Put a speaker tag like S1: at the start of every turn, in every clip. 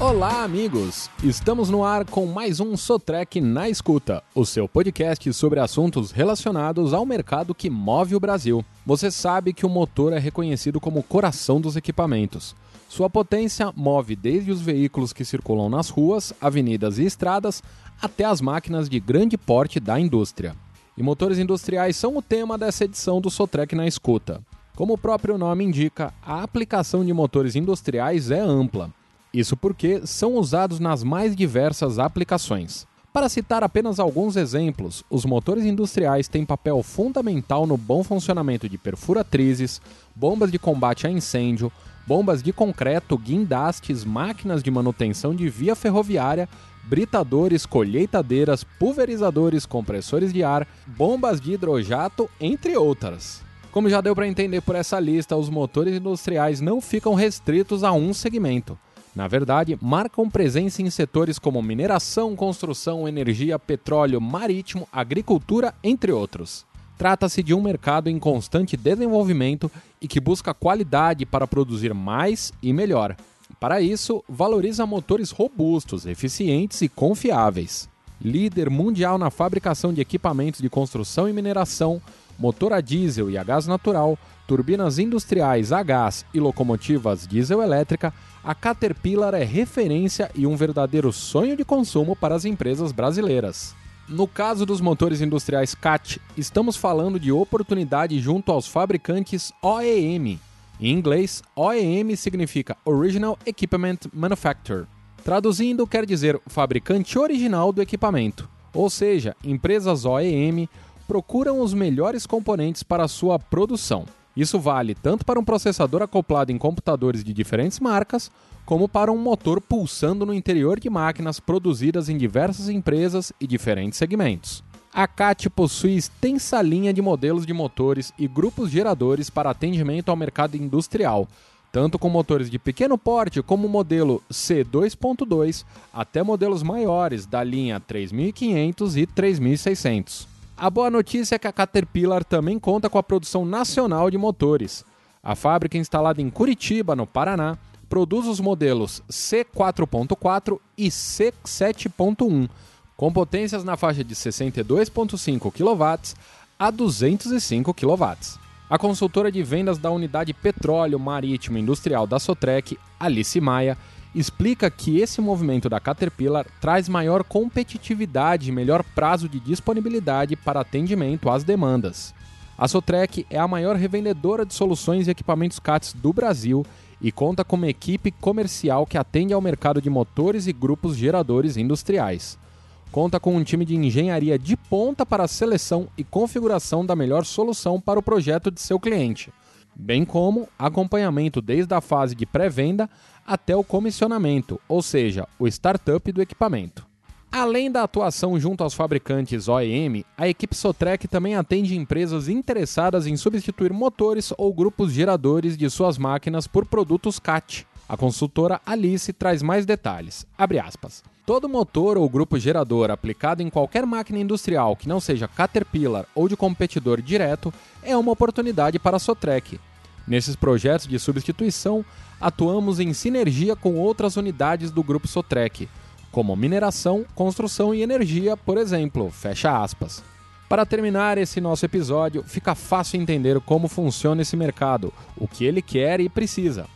S1: Olá, amigos! Estamos no ar com mais um Sotrec na Escuta, o seu podcast sobre assuntos relacionados ao mercado que move o Brasil. Você sabe que o motor é reconhecido como o coração dos equipamentos. Sua potência move desde os veículos que circulam nas ruas, avenidas e estradas até as máquinas de grande porte da indústria. E motores industriais são o tema dessa edição do Sotrec na Escuta. Como o próprio nome indica, a aplicação de motores industriais é ampla. Isso porque são usados nas mais diversas aplicações. Para citar apenas alguns exemplos, os motores industriais têm papel fundamental no bom funcionamento de perfuratrizes, bombas de combate a incêndio, bombas de concreto, guindastes, máquinas de manutenção de via ferroviária, britadores, colheitadeiras, pulverizadores, compressores de ar, bombas de hidrojato, entre outras. Como já deu para entender por essa lista, os motores industriais não ficam restritos a um segmento. Na verdade, marcam presença em setores como mineração, construção, energia, petróleo, marítimo, agricultura, entre outros. Trata-se de um mercado em constante desenvolvimento e que busca qualidade para produzir mais e melhor. Para isso, valoriza motores robustos, eficientes e confiáveis. Líder mundial na fabricação de equipamentos de construção e mineração, motor a diesel e a gás natural, turbinas industriais a gás e locomotivas diesel elétrica, a Caterpillar é referência e um verdadeiro sonho de consumo para as empresas brasileiras. No caso dos motores industriais CAT, estamos falando de oportunidade junto aos fabricantes OEM. Em inglês, OEM significa Original Equipment Manufacturer. Traduzindo, quer dizer fabricante original do equipamento. Ou seja, empresas OEM procuram os melhores componentes para sua produção. Isso vale tanto para um processador acoplado em computadores de diferentes marcas, como para um motor pulsando no interior de máquinas produzidas em diversas empresas e diferentes segmentos. A CAT possui extensa linha de modelos de motores e grupos geradores para atendimento ao mercado industrial, tanto com motores de pequeno porte como o modelo C2.2 até modelos maiores da linha 3500 e 3600. A boa notícia é que a Caterpillar também conta com a produção nacional de motores. A fábrica instalada em Curitiba, no Paraná, produz os modelos C4.4 e C7.1, com potências na faixa de 62.5 kW a 205 kW. A consultora de vendas da unidade Petróleo Marítimo Industrial da Sotrec, Alice Maia, explica que esse movimento da Caterpillar traz maior competitividade e melhor prazo de disponibilidade para atendimento às demandas. A Sotrec é a maior revendedora de soluções e equipamentos CATS do Brasil e conta com uma equipe comercial que atende ao mercado de motores e grupos geradores industriais. Conta com um time de engenharia de ponta para a seleção e configuração da melhor solução para o projeto de seu cliente, bem como acompanhamento desde a fase de pré-venda até o comissionamento, ou seja, o startup do equipamento. Além da atuação junto aos fabricantes OEM, a equipe Sotrec também atende empresas interessadas em substituir motores ou grupos geradores de suas máquinas por produtos CAT. A consultora Alice traz mais detalhes. Todo motor ou grupo gerador aplicado em qualquer máquina industrial que não seja Caterpillar ou de competidor direto é uma oportunidade para a Sotrec. Nesses projetos de substituição, atuamos em sinergia com outras unidades do grupo Sotrec, como mineração, construção e energia, por exemplo. Fecha aspas. Para terminar esse nosso episódio, fica fácil entender como funciona esse mercado, o que ele quer e precisa.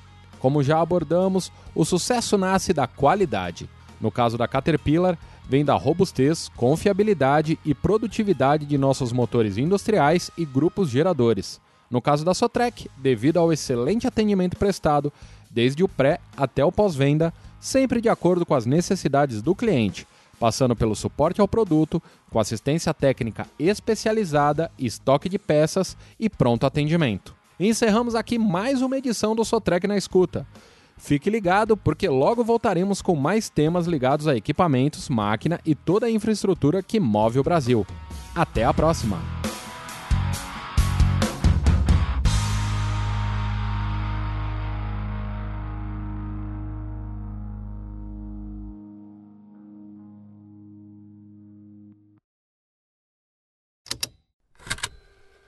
S1: Como já abordamos, o sucesso nasce da qualidade. No caso da Caterpillar, vem da robustez, confiabilidade e produtividade de nossos motores industriais e grupos geradores. No caso da Sotrec, devido ao excelente atendimento prestado, desde o pré até o pós-venda, sempre de acordo com as necessidades do cliente, passando pelo suporte ao produto, com assistência técnica especializada, estoque de peças e pronto atendimento. Encerramos aqui mais uma edição do Sotrec na escuta. Fique ligado porque logo voltaremos com mais temas ligados a equipamentos, máquina e toda a infraestrutura que move o Brasil. Até a próxima!